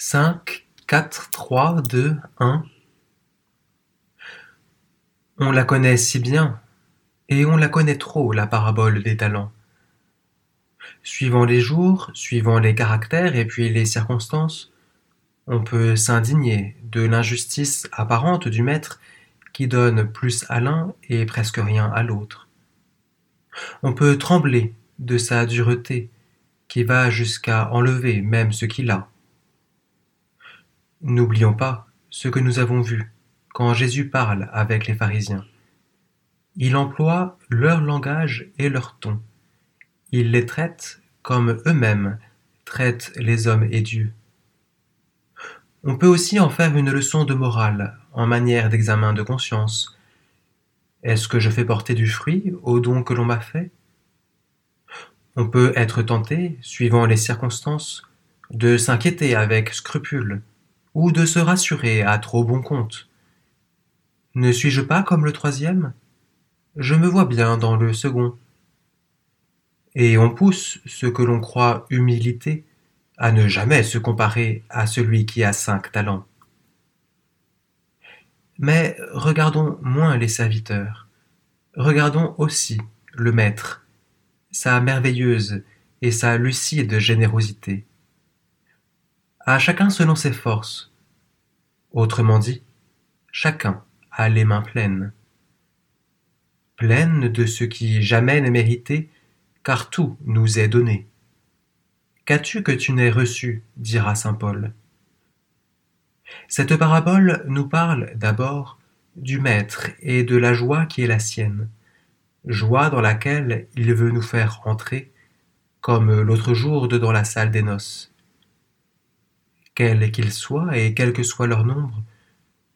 Cinq, quatre, trois, deux, un. On la connaît si bien, et on la connaît trop, la parabole des talents. Suivant les jours, suivant les caractères et puis les circonstances, on peut s'indigner de l'injustice apparente du maître qui donne plus à l'un et presque rien à l'autre. On peut trembler de sa dureté qui va jusqu'à enlever même ce qu'il a. N'oublions pas ce que nous avons vu quand Jésus parle avec les pharisiens. Il emploie leur langage et leur ton. Il les traite comme eux-mêmes traitent les hommes et Dieu. On peut aussi en faire une leçon de morale en manière d'examen de conscience. Est-ce que je fais porter du fruit au don que l'on m'a fait? On peut être tenté, suivant les circonstances, de s'inquiéter avec scrupule ou de se rassurer à trop bon compte. Ne suis-je pas comme le troisième? Je me vois bien dans le second. Et on pousse ce que l'on croit humilité à ne jamais se comparer à celui qui a cinq talents. Mais regardons moins les serviteurs, regardons aussi le Maître, sa merveilleuse et sa lucide générosité. À chacun selon ses forces, Autrement dit, chacun a les mains pleines. Pleines de ce qui jamais n'est mérité, car tout nous est donné. Qu'as-tu que tu n'aies reçu? dira saint Paul. Cette parabole nous parle d'abord du Maître et de la joie qui est la sienne, joie dans laquelle il veut nous faire entrer, comme l'autre jour dans la salle des noces quels qu'ils soient et quel que soit leur nombre,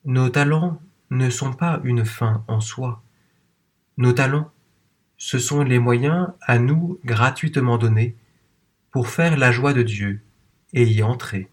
nos talents ne sont pas une fin en soi. Nos talents, ce sont les moyens à nous gratuitement donnés pour faire la joie de Dieu et y entrer.